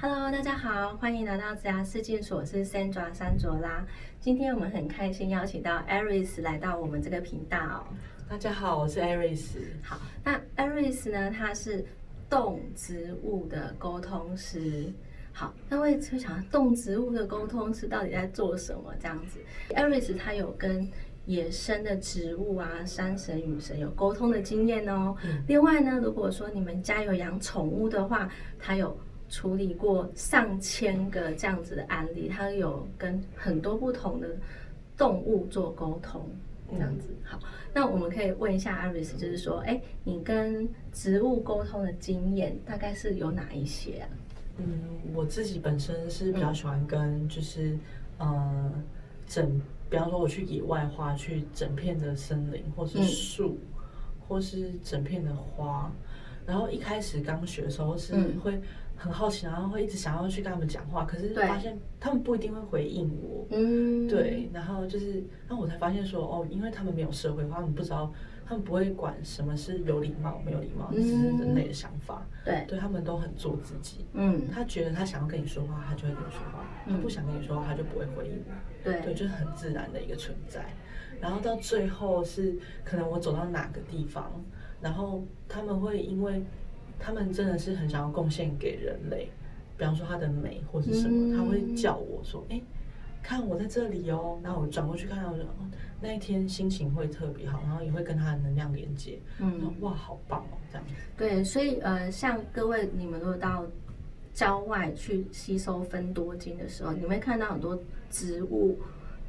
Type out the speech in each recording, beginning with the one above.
Hello，大家好，欢迎来到子牙视镜所，是 Sandra 山卓拉。今天我们很开心邀请到 Aris 来到我们这个频道。大家好，我是 Aris。好，那 Aris 呢，他是动植物的沟通师。好，那我也就想，动植物的沟通师到底在做什么？这样子，Aris 他有跟野生的植物啊、山神、雨神有沟通的经验哦。另外呢，如果说你们家有养宠物的话，他有。处理过上千个这样子的案例，他有跟很多不同的动物做沟通，这样子。好，那我们可以问一下阿瑞斯，就是说，哎，你跟植物沟通的经验大概是有哪一些啊？嗯，我自己本身是比较喜欢跟，就是呃，整，比方说我去野外花，去整片的森林，或是树，或是整片的花，然后一开始刚学的时候是会。很好奇，然后会一直想要去跟他们讲话，可是发现他们不一定会回应我。嗯，对，然后就是，那我才发现说，哦，因为他们没有社会化，他们不知道，他们不会管什么是有礼貌没有礼貌，这是人类的想法。对，对他们都很做自己。嗯，他觉得他想要跟你说话，他就会跟你说话；他不想跟你说话，他就不会回应。对，对，就是很自然的一个存在。然后到最后是，可能我走到哪个地方，然后他们会因为。他们真的是很想要贡献给人类，比方说他的美或者什么，他会叫我说：“哎，看我在这里哦。”然后我转过去看到，那一天心情会特别好，然后也会跟他的能量连接。嗯，哇，好棒哦，这样子。对，所以呃，像各位你们如果到郊外去吸收分多金的时候，你会看到很多植物。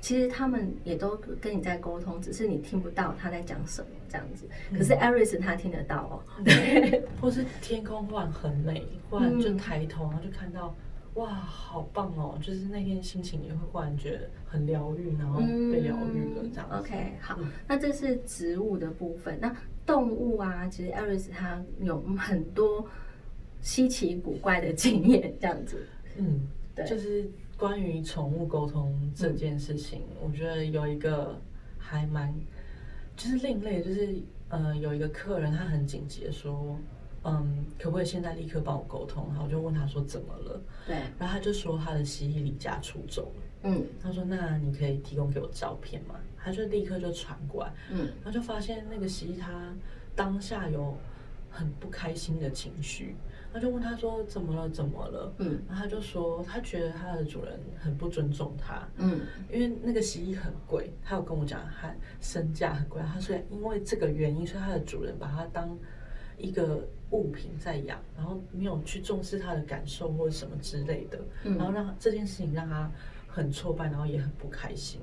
其实他们也都跟你在沟通，只是你听不到他在讲什么这样子。可是艾瑞斯他听得到哦，对，或是天空忽然很美，忽然就抬头，然后就看到，哇，好棒哦！就是那天心情也会忽然觉得很疗愈，然后被疗愈了这样。OK，好，那这是植物的部分。那动物啊，其实艾瑞斯他有很多稀奇古怪的经验这样子。嗯，对，就是。关于宠物沟通这件事情，我觉得有一个还蛮就是另类，就是呃有一个客人他很紧急的说，嗯，可不可以现在立刻帮我沟通？然后我就问他说怎么了？对，然后他就说他的蜥蜴离家出走了。嗯，他说那你可以提供给我照片吗？他就立刻就传过来。嗯，然后就发现那个蜥蜴它当下有很不开心的情绪。他就问他说：“怎么了？怎么了？”嗯，然后他就说他觉得他的主人很不尊重他。嗯，因为那个洗衣很贵，他有跟我讲，他身价很贵。他说因为这个原因，所以他的主人把他当一个物品在养，然后没有去重视他的感受或者什么之类的，然后让这件事情让他很挫败，然后也很不开心。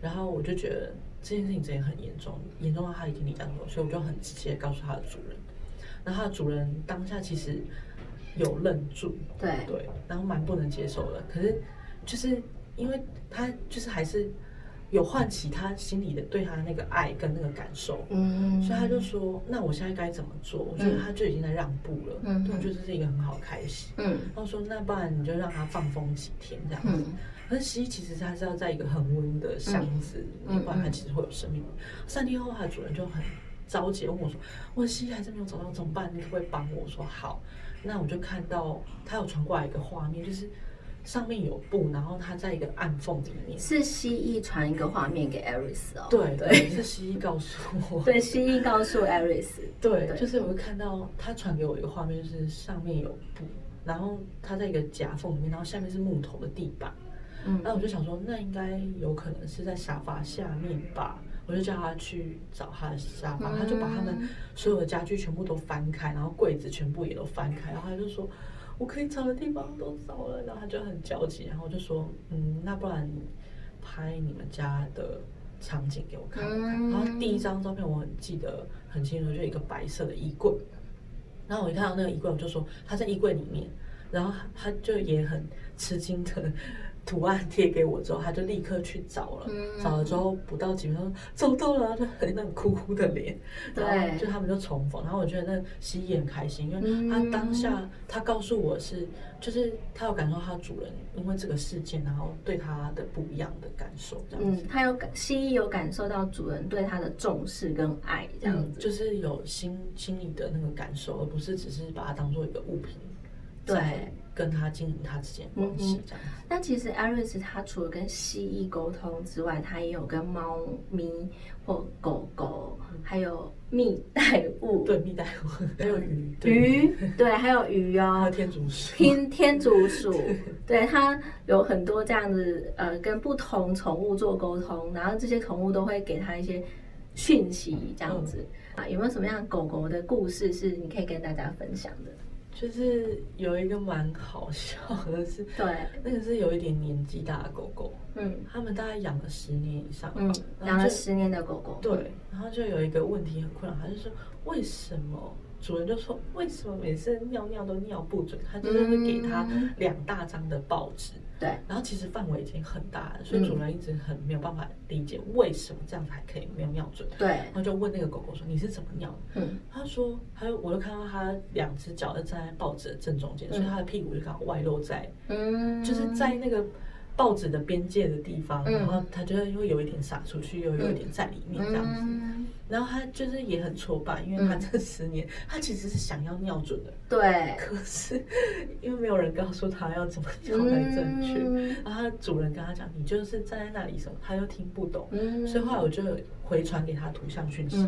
然后我就觉得这件事情真的很严重，严重到他已经离家出走，所以我就很直接告诉他的主人。那他的主人当下其实有愣住，对对，然后蛮不能接受的。可是就是因为他就是还是有唤起他心里的对他那个爱跟那个感受，嗯，所以他就说：“那我现在该怎么做？”我觉得他就已经在让步了，嗯，我觉得这是一个很好的开始，嗯。他说：“那不然你就让他放风几天这样子。”可是蜥蜴其实它是要在一个恒温的箱子，不然它其实会有生命。三天后，它的主人就很。着急问我说：“我的蜥蜴还是没有找到，怎么办？你可不可以帮我？”我说：“好。”那我就看到他有传过来一个画面，就是上面有布，然后他在一个暗缝里面。是蜥蜴传一个画面给艾瑞斯哦。对对，是蜥蜴告诉我。对，蜥蜴告诉艾瑞斯。对，就是我会看到他传给我一个画面，就是上面有布，然后他在一个夹缝里面，然后下面是木头的地板。嗯，那我就想说，那应该有可能是在沙发下面吧。我就叫他去找他的沙发，他就把他们所有的家具全部都翻开，然后柜子全部也都翻开，然后他就说：“我可以找的地方都找了。”然后他就很焦急，然后我就说：“嗯，那不然拍你们家的场景给我看看。”然后第一张照片我很记得很清楚，就一个白色的衣柜。然后我一看到那个衣柜，我就说他在衣柜里面，然后他就也很吃惊的。图案贴给我之后，他就立刻去找了。找了之后，不到几分钟找到了，就很那种哭哭的脸。然后就他们就重逢。然后我觉得那蜥蜴很开心，因为他当下他告诉我是，就是他有感受他主人因为这个事件，然后对他的不一样的感受。这样子，他有感蜥蜴有感受到主人对他的重视跟爱，这样子，就是有心心里的那个感受，而不是只是把它当做一个物品。对。跟他经营他之间关系这样。那其实艾瑞斯他除了跟蜥蜴沟通之外，他也有跟猫咪或狗狗，还有蜜袋鼯，对蜜袋鼯，还有鱼，鱼，对，还有鱼哦，还有天竺鼠，天天竺鼠，对，他有很多这样子，呃，跟不同宠物做沟通，然后这些宠物都会给他一些讯息，这样子。啊，有没有什么样狗狗的故事是你可以跟大家分享的？就是有一个蛮好笑的是，对，那个是有一点年纪大的狗狗，嗯，他们大概养了十年以上，嗯，养了十年的狗狗，对，然后就有一个问题很困扰，他就说为什么？主人就说：“为什么每次尿尿都尿不准？”他就是会给他两大张的报纸。对。然后其实范围已经很大了，所以主人一直很没有办法理解为什么这样子还可以没有尿准。对。然后就问那个狗狗说：“你是怎么尿？”嗯。他说：“还有，我就看到他两只脚就站在报纸的正中间，所以他的屁股就刚好外露在，嗯，就是在那个。”报纸的边界的地方，然后他就会有一点洒出去，又有一点在里面这样子。然后他就是也很挫败，因为他这十年他其实是想要尿准的，对。可是因为没有人告诉他要怎么尿才正确，然后他主人跟他讲：“你就是站在那里什么，他又听不懂。”所以后来我就回传给他图像讯息，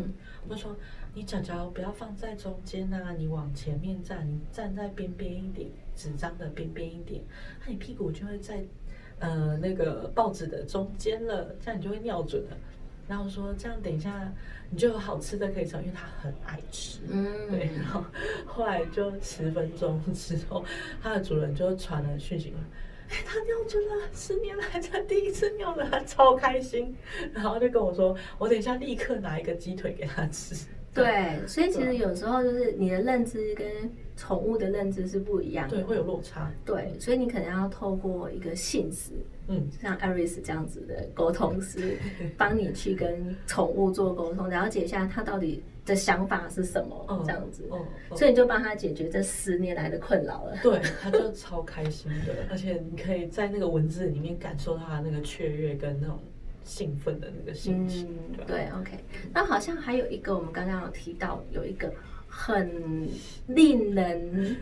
我说：“你脚脚不要放在中间啊，你往前面站，你站在边边一点，纸张的边边一点，那你屁股就会在。”呃，那个报纸的中间了，这样你就会尿准了。然后说这样等一下你就有好吃的可以吃，因为他很爱吃。嗯，对。然后后来就十分钟之后，它的主人就传了讯息来，哎，他尿准了，十年来才第一次尿了，他超开心。然后就跟我说，我等一下立刻拿一个鸡腿给他吃。对，所以其实有时候就是你的认知跟宠物的认知是不一样的，对，会有落差。对，所以你可能要透过一个信使，嗯，像艾瑞斯这样子的沟通师，帮你去跟宠物做沟通，了解一下它到底的想法是什么，这样子，所以你就帮他解决这十年来的困扰了。对，他就超开心的，而且你可以在那个文字里面感受到他那个雀跃跟那种。兴奋的那个心情，对，OK。那好像还有一个，我们刚刚有提到，有一个很令人，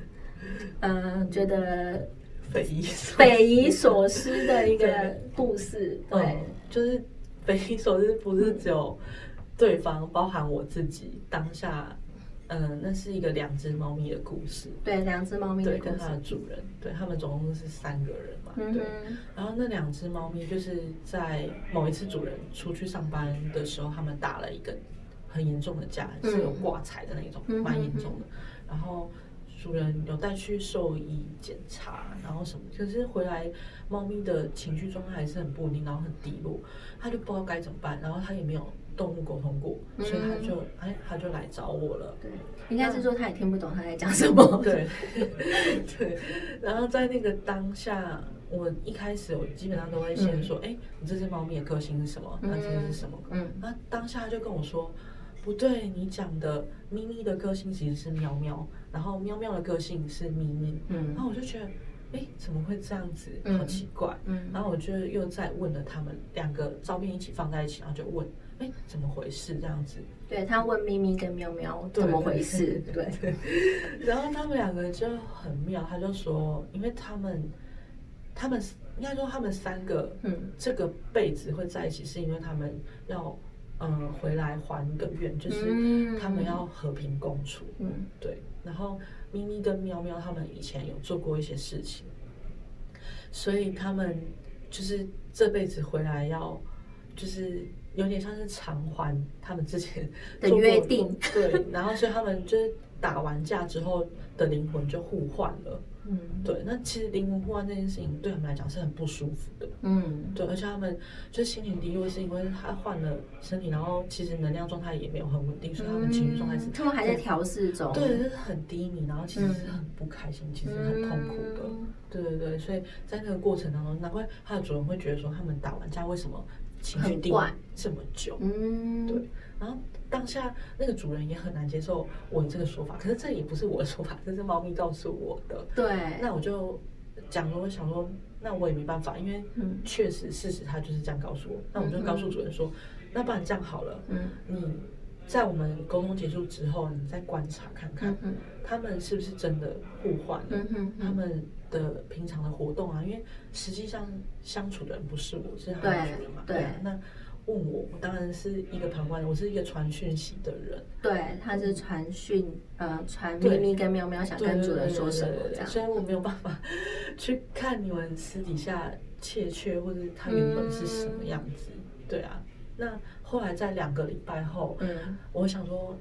嗯，觉得匪夷匪夷所思的一个故事。对，就是匪夷所思，不是只有对方，包含我自己当下。嗯，那是一个两只猫咪的故事。对，两只猫咪对跟它的主人，对他们总共是三个人嘛。对。然后那两只猫咪就是在某一次主人出去上班的时候，他们打了一个很严重的架，是有挂彩的那种，蛮严重的。然后主人有带去兽医检查，然后什么，可是回来猫咪的情绪状态还是很不稳定，然后很低落，它就不知道该怎么办，然后它也没有。动物沟通过，所以他就哎，他就来找我了。对，应该是说他也听不懂他在讲什么。对，对。然后在那个当下，我一开始我基本上都会先说：“哎，你这只猫咪的个性是什么？那这是什么？”嗯。那当下他就跟我说：“不对，你讲的咪咪的个性其实是喵喵，然后喵喵的个性是咪咪。”嗯。然后我就觉得。哎，怎么会这样子？好奇怪。嗯，然后我就又再问了他们两个照片一起放在一起，然后就问，哎，怎么回事？这样子。对他问咪咪跟喵喵怎么回事？对。然后他们两个就很妙，他就说，因为他们，他们应该说他们三个，嗯，这个辈子会在一起，是因为他们要，嗯，回来还个愿，就是他们要和平共处。嗯，对。然后。咪咪跟喵喵他们以前有做过一些事情，所以他们就是这辈子回来要，就是有点像是偿还他们之前的约定。对，然后所以他们就是打完架之后的灵魂就互换了。嗯，对，那其实灵魂互换这件事情对他们来讲是很不舒服的。嗯，对，而且他们就心情低落，是因为他换了身体，然后其实能量状态也没有很稳定，所以他们情绪状态是他们还在调试中，对，就是很低迷，然后其实是很不开心，其实很痛苦的。对对对，所以在那个过程当中，难怪他的主人会觉得说，他们打完架为什么情绪低这么久？嗯，对，然后。当下那个主人也很难接受我这个说法，可是这也不是我的说法，这是猫咪告诉我的。对，那我就讲了，我想说，那我也没办法，因为确实事实他就是这样告诉我。那我就告诉主人说，那不然这样好了，嗯，你在我们沟通结束之后，你再观察看看，他们是不是真的互换了？他们的平常的活动啊，因为实际上相处的人不是我，是他们主人嘛。对啊，那问我，我当然是一个旁观人，我是一个传讯息的人。对，他是传讯，呃，传咪咪跟喵喵想跟主人说什么这样。虽然我没有办法 去看你们私底下切切，或者他原本是什么样子。对啊，那后来在两个礼拜后，嗯，我想说。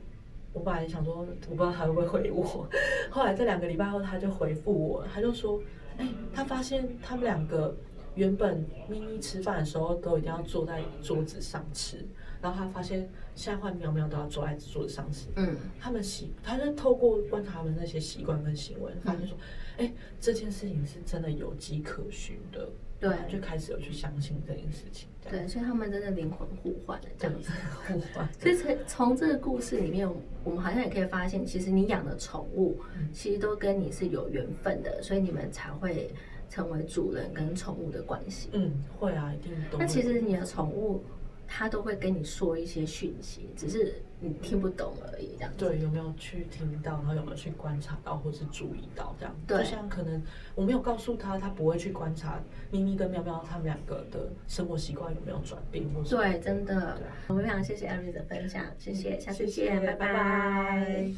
我本来想说，我不知道他会不会回我。后来在两个礼拜后，他就回复我，他就说：“哎，他发现他们两个原本咪咪吃饭的时候都一定要坐在桌子上吃，然后他发现现在换喵喵都要坐在桌子上吃。嗯，他们习，他就透过观察他们那些习惯跟行为，发现说，哎，这件事情是真的有迹可循的。”对，就开始有去相信这件事情。对，所以他们真的灵魂互换了，这样子互换。所以从从这个故事里面，我们好像也可以发现，其实你养的宠物，其实都跟你是有缘分的，所以你们才会成为主人跟宠物的关系。嗯，会啊，一定都。那其实你的宠物。它都会跟你说一些讯息，只是你听不懂而已，这样。对，有没有去听到，然后有没有去观察到，或是注意到这样？对。就像可能我没有告诉他，他不会去观察咪咪跟喵喵他们两个的生活习惯有没有转变，或是对，真的。我们非常谢谢艾瑞的分享，谢谢，下次见，拜拜。